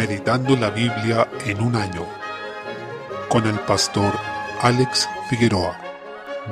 Meditando la Biblia en un año con el pastor Alex Figueroa.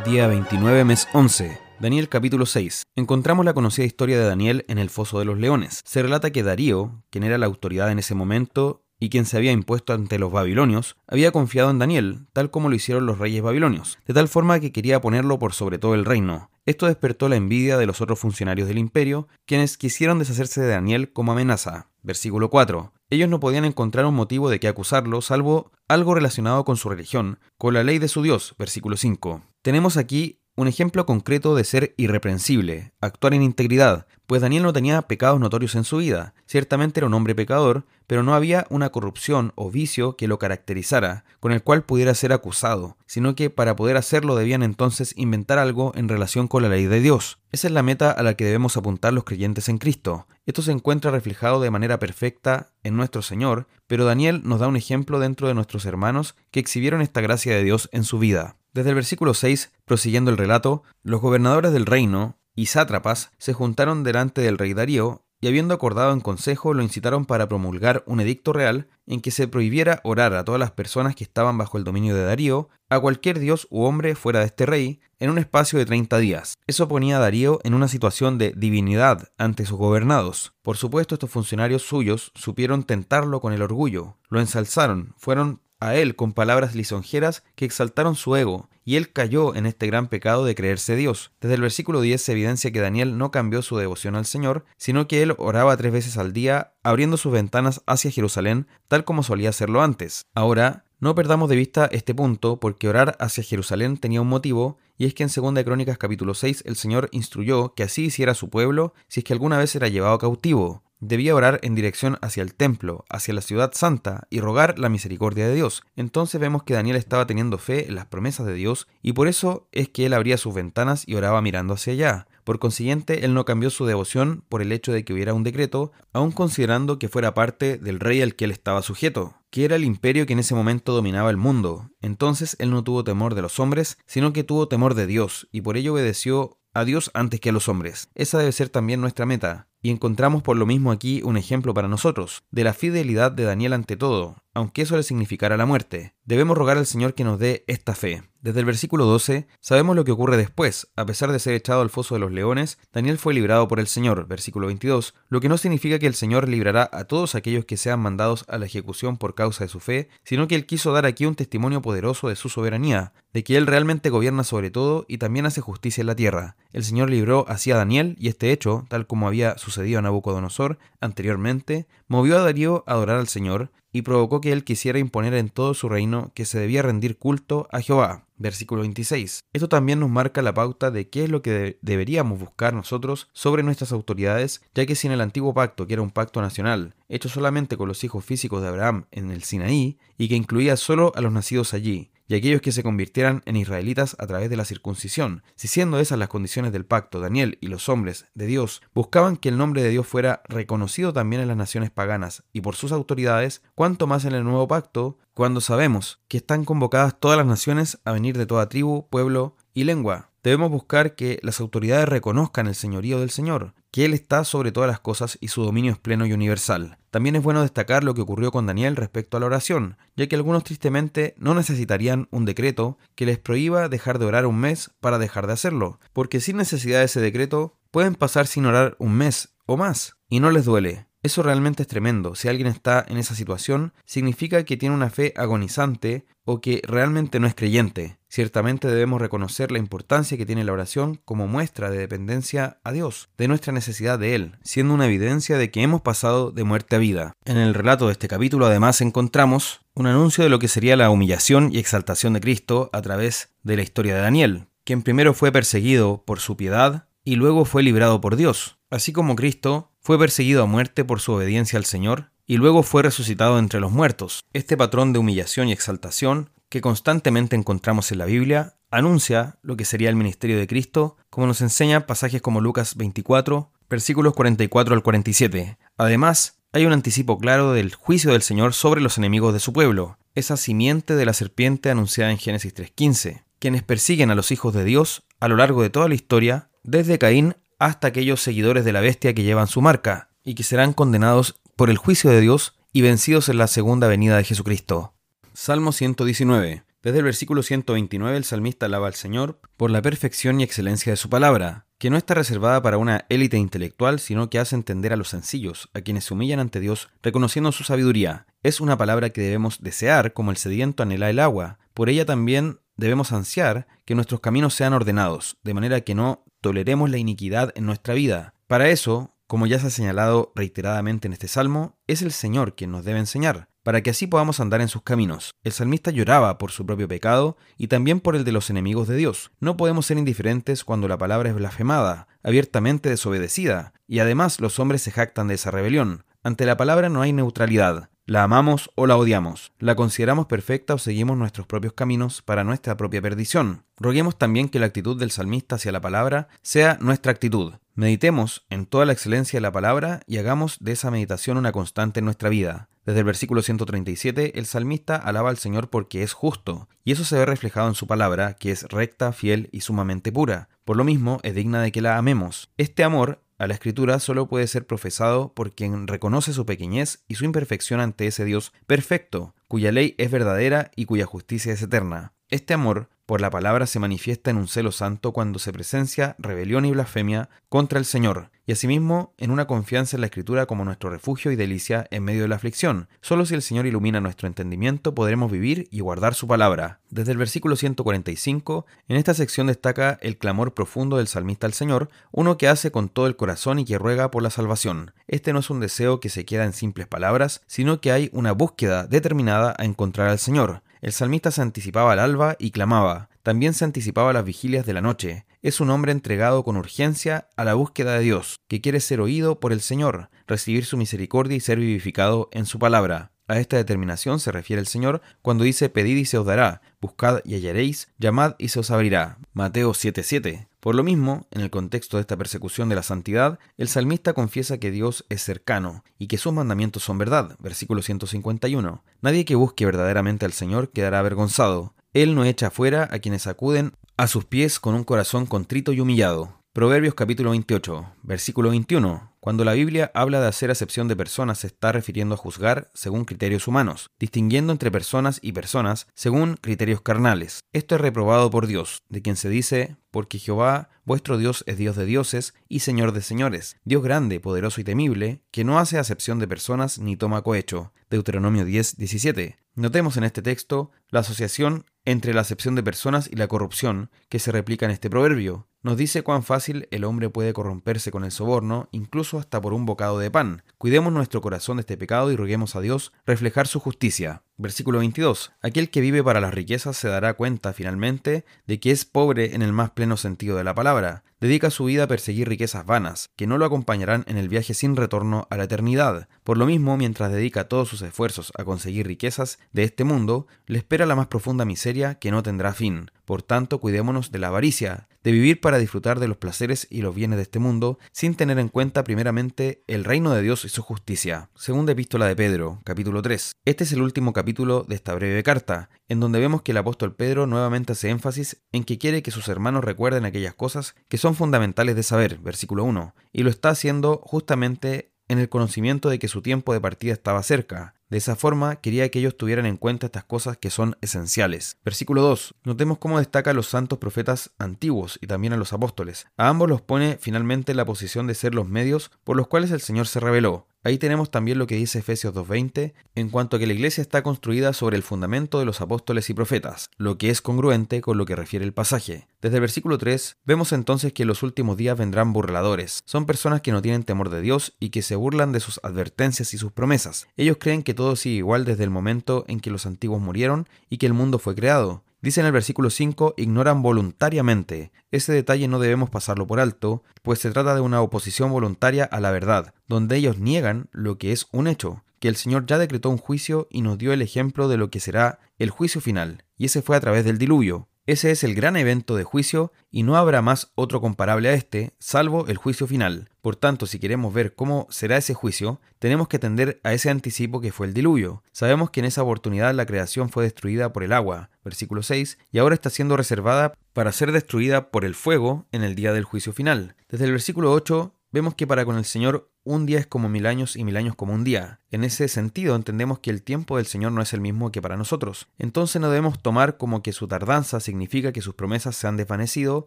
Día 29, mes 11. Daniel capítulo 6. Encontramos la conocida historia de Daniel en el foso de los leones. Se relata que Darío, quien era la autoridad en ese momento y quien se había impuesto ante los babilonios, había confiado en Daniel, tal como lo hicieron los reyes babilonios, de tal forma que quería ponerlo por sobre todo el reino. Esto despertó la envidia de los otros funcionarios del imperio, quienes quisieron deshacerse de Daniel como amenaza. Versículo 4. Ellos no podían encontrar un motivo de que acusarlo, salvo algo relacionado con su religión, con la ley de su Dios. Versículo 5. Tenemos aquí un ejemplo concreto de ser irreprensible, actuar en integridad, pues Daniel no tenía pecados notorios en su vida. Ciertamente era un hombre pecador, pero no había una corrupción o vicio que lo caracterizara, con el cual pudiera ser acusado, sino que para poder hacerlo debían entonces inventar algo en relación con la ley de Dios. Esa es la meta a la que debemos apuntar los creyentes en Cristo. Esto se encuentra reflejado de manera perfecta en nuestro Señor, pero Daniel nos da un ejemplo dentro de nuestros hermanos que exhibieron esta gracia de Dios en su vida. Desde el versículo 6, prosiguiendo el relato, los gobernadores del reino y sátrapas se juntaron delante del rey Darío y habiendo acordado en consejo lo incitaron para promulgar un edicto real en que se prohibiera orar a todas las personas que estaban bajo el dominio de Darío, a cualquier dios u hombre fuera de este rey, en un espacio de 30 días. Eso ponía a Darío en una situación de divinidad ante sus gobernados. Por supuesto, estos funcionarios suyos supieron tentarlo con el orgullo, lo ensalzaron, fueron a él con palabras lisonjeras que exaltaron su ego, y él cayó en este gran pecado de creerse Dios. Desde el versículo 10 se evidencia que Daniel no cambió su devoción al Señor, sino que él oraba tres veces al día, abriendo sus ventanas hacia Jerusalén, tal como solía hacerlo antes. Ahora, no perdamos de vista este punto, porque orar hacia Jerusalén tenía un motivo, y es que en 2 Crónicas capítulo 6 el Señor instruyó que así hiciera su pueblo si es que alguna vez era llevado cautivo. Debía orar en dirección hacia el templo, hacia la ciudad santa, y rogar la misericordia de Dios. Entonces vemos que Daniel estaba teniendo fe en las promesas de Dios, y por eso es que él abría sus ventanas y oraba mirando hacia allá. Por consiguiente, él no cambió su devoción por el hecho de que hubiera un decreto, aun considerando que fuera parte del rey al que él estaba sujeto, que era el imperio que en ese momento dominaba el mundo. Entonces él no tuvo temor de los hombres, sino que tuvo temor de Dios, y por ello obedeció a Dios antes que a los hombres. Esa debe ser también nuestra meta, y encontramos por lo mismo aquí un ejemplo para nosotros, de la fidelidad de Daniel ante todo, aunque eso le significara la muerte. Debemos rogar al Señor que nos dé esta fe. Desde el versículo 12 sabemos lo que ocurre después. A pesar de ser echado al foso de los leones, Daniel fue librado por el Señor, versículo 22, lo que no significa que el Señor librará a todos aquellos que sean mandados a la ejecución por causa de su fe, sino que Él quiso dar aquí un testimonio poderoso de su soberanía, de que Él realmente gobierna sobre todo y también hace justicia en la tierra. El Señor libró así a Daniel y este hecho, tal como había sucedido a Nabucodonosor anteriormente, movió a Darío a adorar al Señor y provocó que él quisiera imponer en todo su reino que se debía rendir culto a Jehová. Versículo 26. Esto también nos marca la pauta de qué es lo que deberíamos buscar nosotros sobre nuestras autoridades, ya que si en el antiguo pacto, que era un pacto nacional, hecho solamente con los hijos físicos de Abraham en el Sinaí, y que incluía solo a los nacidos allí, y aquellos que se convirtieran en israelitas a través de la circuncisión. Si siendo esas las condiciones del pacto, Daniel y los hombres de Dios buscaban que el nombre de Dios fuera reconocido también en las naciones paganas y por sus autoridades, cuanto más en el nuevo pacto, cuando sabemos que están convocadas todas las naciones a venir de toda tribu, pueblo y lengua. Debemos buscar que las autoridades reconozcan el señorío del Señor, que Él está sobre todas las cosas y su dominio es pleno y universal. También es bueno destacar lo que ocurrió con Daniel respecto a la oración, ya que algunos tristemente no necesitarían un decreto que les prohíba dejar de orar un mes para dejar de hacerlo, porque sin necesidad de ese decreto pueden pasar sin orar un mes o más y no les duele. Eso realmente es tremendo. Si alguien está en esa situación, significa que tiene una fe agonizante o que realmente no es creyente. Ciertamente debemos reconocer la importancia que tiene la oración como muestra de dependencia a Dios, de nuestra necesidad de Él, siendo una evidencia de que hemos pasado de muerte a vida. En el relato de este capítulo además encontramos un anuncio de lo que sería la humillación y exaltación de Cristo a través de la historia de Daniel, quien primero fue perseguido por su piedad y luego fue librado por Dios. Así como Cristo fue perseguido a muerte por su obediencia al Señor y luego fue resucitado entre los muertos. Este patrón de humillación y exaltación que constantemente encontramos en la Biblia anuncia lo que sería el ministerio de Cristo, como nos enseña pasajes como Lucas 24, versículos 44 al 47. Además, hay un anticipo claro del juicio del Señor sobre los enemigos de su pueblo, esa simiente de la serpiente anunciada en Génesis 3.15, quienes persiguen a los hijos de Dios a lo largo de toda la historia, desde Caín hasta aquellos seguidores de la bestia que llevan su marca, y que serán condenados por el juicio de Dios y vencidos en la segunda venida de Jesucristo. Salmo 119. Desde el versículo 129 el salmista alaba al Señor por la perfección y excelencia de su palabra, que no está reservada para una élite intelectual, sino que hace entender a los sencillos, a quienes se humillan ante Dios, reconociendo su sabiduría. Es una palabra que debemos desear como el sediento anhela el agua. Por ella también debemos ansiar que nuestros caminos sean ordenados, de manera que no toleremos la iniquidad en nuestra vida. Para eso, como ya se ha señalado reiteradamente en este salmo, es el Señor quien nos debe enseñar, para que así podamos andar en sus caminos. El salmista lloraba por su propio pecado y también por el de los enemigos de Dios. No podemos ser indiferentes cuando la palabra es blasfemada, abiertamente desobedecida, y además los hombres se jactan de esa rebelión. Ante la palabra no hay neutralidad. La amamos o la odiamos, la consideramos perfecta o seguimos nuestros propios caminos para nuestra propia perdición. Roguemos también que la actitud del salmista hacia la palabra sea nuestra actitud. Meditemos en toda la excelencia de la palabra y hagamos de esa meditación una constante en nuestra vida. Desde el versículo 137, el salmista alaba al Señor porque es justo, y eso se ve reflejado en su palabra, que es recta, fiel y sumamente pura. Por lo mismo, es digna de que la amemos. Este amor a la escritura solo puede ser profesado por quien reconoce su pequeñez y su imperfección ante ese Dios perfecto, cuya ley es verdadera y cuya justicia es eterna. Este amor por la palabra se manifiesta en un celo santo cuando se presencia rebelión y blasfemia contra el Señor, y asimismo en una confianza en la Escritura como nuestro refugio y delicia en medio de la aflicción. Solo si el Señor ilumina nuestro entendimiento podremos vivir y guardar su palabra. Desde el versículo 145, en esta sección destaca el clamor profundo del salmista al Señor, uno que hace con todo el corazón y que ruega por la salvación. Este no es un deseo que se queda en simples palabras, sino que hay una búsqueda determinada a encontrar al Señor. El salmista se anticipaba al alba y clamaba, también se anticipaba a las vigilias de la noche. Es un hombre entregado con urgencia a la búsqueda de Dios, que quiere ser oído por el Señor, recibir su misericordia y ser vivificado en su palabra. A esta determinación se refiere el Señor cuando dice pedid y se os dará, buscad y hallaréis, llamad y se os abrirá. Mateo 7:7. Por lo mismo, en el contexto de esta persecución de la santidad, el salmista confiesa que Dios es cercano y que sus mandamientos son verdad. Versículo 151. Nadie que busque verdaderamente al Señor quedará avergonzado. Él no echa fuera a quienes acuden a sus pies con un corazón contrito y humillado. Proverbios capítulo 28, versículo 21. Cuando la Biblia habla de hacer acepción de personas se está refiriendo a juzgar según criterios humanos, distinguiendo entre personas y personas según criterios carnales. Esto es reprobado por Dios, de quien se dice, porque Jehová, vuestro Dios, es Dios de dioses y Señor de señores, Dios grande, poderoso y temible, que no hace acepción de personas ni toma cohecho. Deuteronomio 10, 17. Notemos en este texto la asociación entre la acepción de personas y la corrupción que se replica en este proverbio. Nos dice cuán fácil el hombre puede corromperse con el soborno, incluso hasta por un bocado de pan. Cuidemos nuestro corazón de este pecado y roguemos a Dios reflejar su justicia. Versículo 22. Aquel que vive para las riquezas se dará cuenta finalmente de que es pobre en el más pleno sentido de la palabra. Dedica su vida a perseguir riquezas vanas, que no lo acompañarán en el viaje sin retorno a la eternidad. Por lo mismo, mientras dedica todos sus esfuerzos a conseguir riquezas de este mundo, le espera la más profunda miseria que no tendrá fin. Por tanto, cuidémonos de la avaricia, de vivir para disfrutar de los placeres y los bienes de este mundo, sin tener en cuenta primeramente el reino de Dios y su justicia. Segunda epístola de Pedro, capítulo 3. Este es el último capítulo de esta breve carta, en donde vemos que el apóstol Pedro nuevamente hace énfasis en que quiere que sus hermanos recuerden aquellas cosas que son fundamentales de saber, versículo 1, y lo está haciendo justamente en el conocimiento de que su tiempo de partida estaba cerca, de esa forma, quería que ellos tuvieran en cuenta estas cosas que son esenciales. Versículo 2. Notemos cómo destaca a los santos profetas antiguos y también a los apóstoles. A ambos los pone finalmente en la posición de ser los medios por los cuales el Señor se reveló. Ahí tenemos también lo que dice Efesios 2.20 en cuanto a que la iglesia está construida sobre el fundamento de los apóstoles y profetas, lo que es congruente con lo que refiere el pasaje. Desde el versículo 3 vemos entonces que en los últimos días vendrán burladores. Son personas que no tienen temor de Dios y que se burlan de sus advertencias y sus promesas. Ellos creen que todo sigue igual desde el momento en que los antiguos murieron y que el mundo fue creado. Dice en el versículo 5, ignoran voluntariamente. Ese detalle no debemos pasarlo por alto, pues se trata de una oposición voluntaria a la verdad, donde ellos niegan lo que es un hecho, que el Señor ya decretó un juicio y nos dio el ejemplo de lo que será el juicio final, y ese fue a través del diluvio. Ese es el gran evento de juicio y no habrá más otro comparable a este, salvo el juicio final. Por tanto, si queremos ver cómo será ese juicio, tenemos que atender a ese anticipo que fue el diluvio. Sabemos que en esa oportunidad la creación fue destruida por el agua, versículo 6, y ahora está siendo reservada para ser destruida por el fuego en el día del juicio final. Desde el versículo 8 vemos que para con el Señor un día es como mil años y mil años como un día. En ese sentido, entendemos que el tiempo del Señor no es el mismo que para nosotros. Entonces no debemos tomar como que su tardanza significa que sus promesas se han desvanecido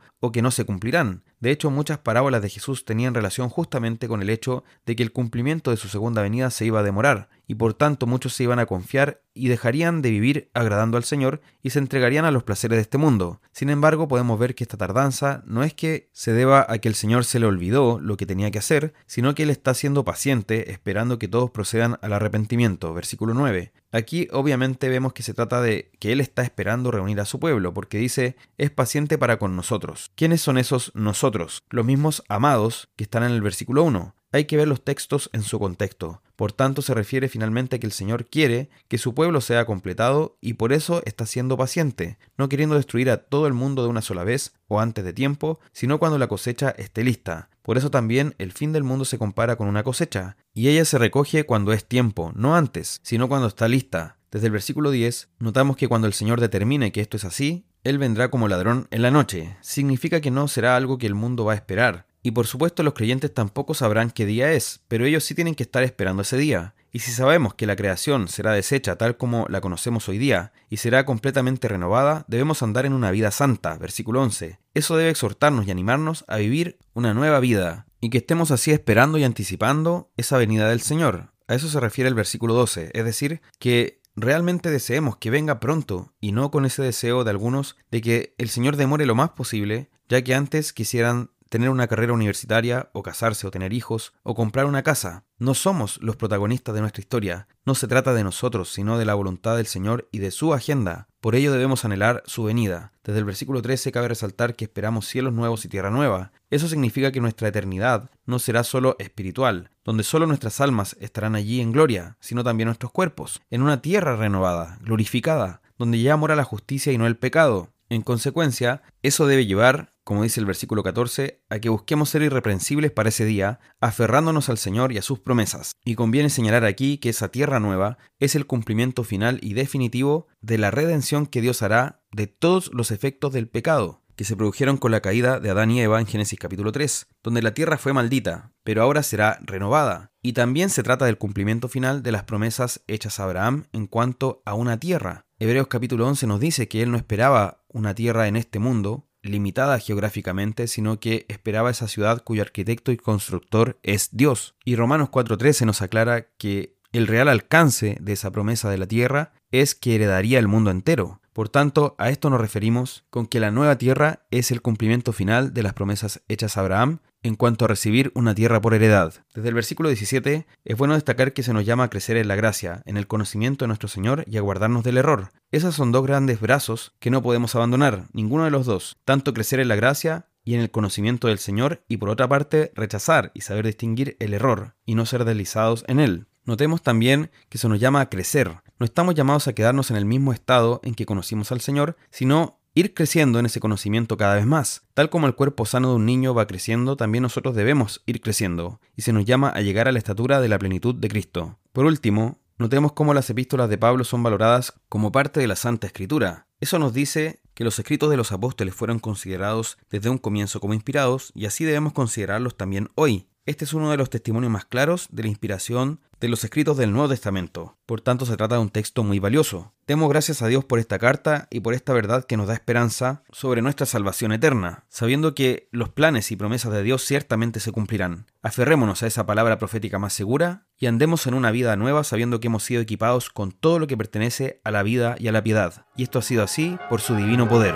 o que no se cumplirán. De hecho, muchas parábolas de Jesús tenían relación justamente con el hecho de que el cumplimiento de su segunda venida se iba a demorar, y por tanto muchos se iban a confiar y dejarían de vivir agradando al Señor y se entregarían a los placeres de este mundo. Sin embargo, podemos ver que esta tardanza no es que se deba a que el Señor se le olvidó lo que tenía que hacer, sino que Él está siendo paciente, esperando que todos procedan al arrepentimiento. Versículo 9. Aquí obviamente vemos que se trata de que Él está esperando reunir a su pueblo, porque dice, es paciente para con nosotros. ¿Quiénes son esos nosotros? Los mismos amados que están en el versículo 1. Hay que ver los textos en su contexto. Por tanto, se refiere finalmente a que el Señor quiere que su pueblo sea completado y por eso está siendo paciente, no queriendo destruir a todo el mundo de una sola vez o antes de tiempo, sino cuando la cosecha esté lista. Por eso también el fin del mundo se compara con una cosecha, y ella se recoge cuando es tiempo, no antes, sino cuando está lista. Desde el versículo 10, notamos que cuando el Señor determine que esto es así, Él vendrá como ladrón en la noche. Significa que no será algo que el mundo va a esperar, y por supuesto los creyentes tampoco sabrán qué día es, pero ellos sí tienen que estar esperando ese día. Y si sabemos que la creación será deshecha tal como la conocemos hoy día y será completamente renovada, debemos andar en una vida santa, versículo 11. Eso debe exhortarnos y animarnos a vivir una nueva vida, y que estemos así esperando y anticipando esa venida del Señor. A eso se refiere el versículo 12, es decir, que realmente deseemos que venga pronto y no con ese deseo de algunos de que el Señor demore lo más posible, ya que antes quisieran tener una carrera universitaria, o casarse, o tener hijos, o comprar una casa. No somos los protagonistas de nuestra historia. No se trata de nosotros, sino de la voluntad del Señor y de su agenda. Por ello debemos anhelar su venida. Desde el versículo 13 cabe resaltar que esperamos cielos nuevos y tierra nueva. Eso significa que nuestra eternidad no será solo espiritual, donde solo nuestras almas estarán allí en gloria, sino también nuestros cuerpos, en una tierra renovada, glorificada, donde ya mora la justicia y no el pecado. En consecuencia, eso debe llevar como dice el versículo 14, a que busquemos ser irreprensibles para ese día, aferrándonos al Señor y a sus promesas. Y conviene señalar aquí que esa tierra nueva es el cumplimiento final y definitivo de la redención que Dios hará de todos los efectos del pecado que se produjeron con la caída de Adán y Eva en Génesis capítulo 3, donde la tierra fue maldita, pero ahora será renovada. Y también se trata del cumplimiento final de las promesas hechas a Abraham en cuanto a una tierra. Hebreos capítulo 11 nos dice que él no esperaba una tierra en este mundo, limitada geográficamente, sino que esperaba esa ciudad cuyo arquitecto y constructor es Dios. Y Romanos 4.13 nos aclara que el real alcance de esa promesa de la tierra es que heredaría el mundo entero. Por tanto, a esto nos referimos con que la nueva tierra es el cumplimiento final de las promesas hechas a Abraham en cuanto a recibir una tierra por heredad. Desde el versículo 17 es bueno destacar que se nos llama a crecer en la gracia, en el conocimiento de nuestro Señor y a guardarnos del error. Esos son dos grandes brazos que no podemos abandonar, ninguno de los dos, tanto crecer en la gracia y en el conocimiento del Señor y por otra parte rechazar y saber distinguir el error y no ser deslizados en él. Notemos también que se nos llama a crecer. No estamos llamados a quedarnos en el mismo estado en que conocimos al Señor, sino ir creciendo en ese conocimiento cada vez más. Tal como el cuerpo sano de un niño va creciendo, también nosotros debemos ir creciendo, y se nos llama a llegar a la estatura de la plenitud de Cristo. Por último, notemos cómo las epístolas de Pablo son valoradas como parte de la Santa Escritura. Eso nos dice que los escritos de los apóstoles fueron considerados desde un comienzo como inspirados, y así debemos considerarlos también hoy. Este es uno de los testimonios más claros de la inspiración de los escritos del Nuevo Testamento. Por tanto, se trata de un texto muy valioso. Demos gracias a Dios por esta carta y por esta verdad que nos da esperanza sobre nuestra salvación eterna, sabiendo que los planes y promesas de Dios ciertamente se cumplirán. Aferrémonos a esa palabra profética más segura y andemos en una vida nueva sabiendo que hemos sido equipados con todo lo que pertenece a la vida y a la piedad. Y esto ha sido así por su divino poder.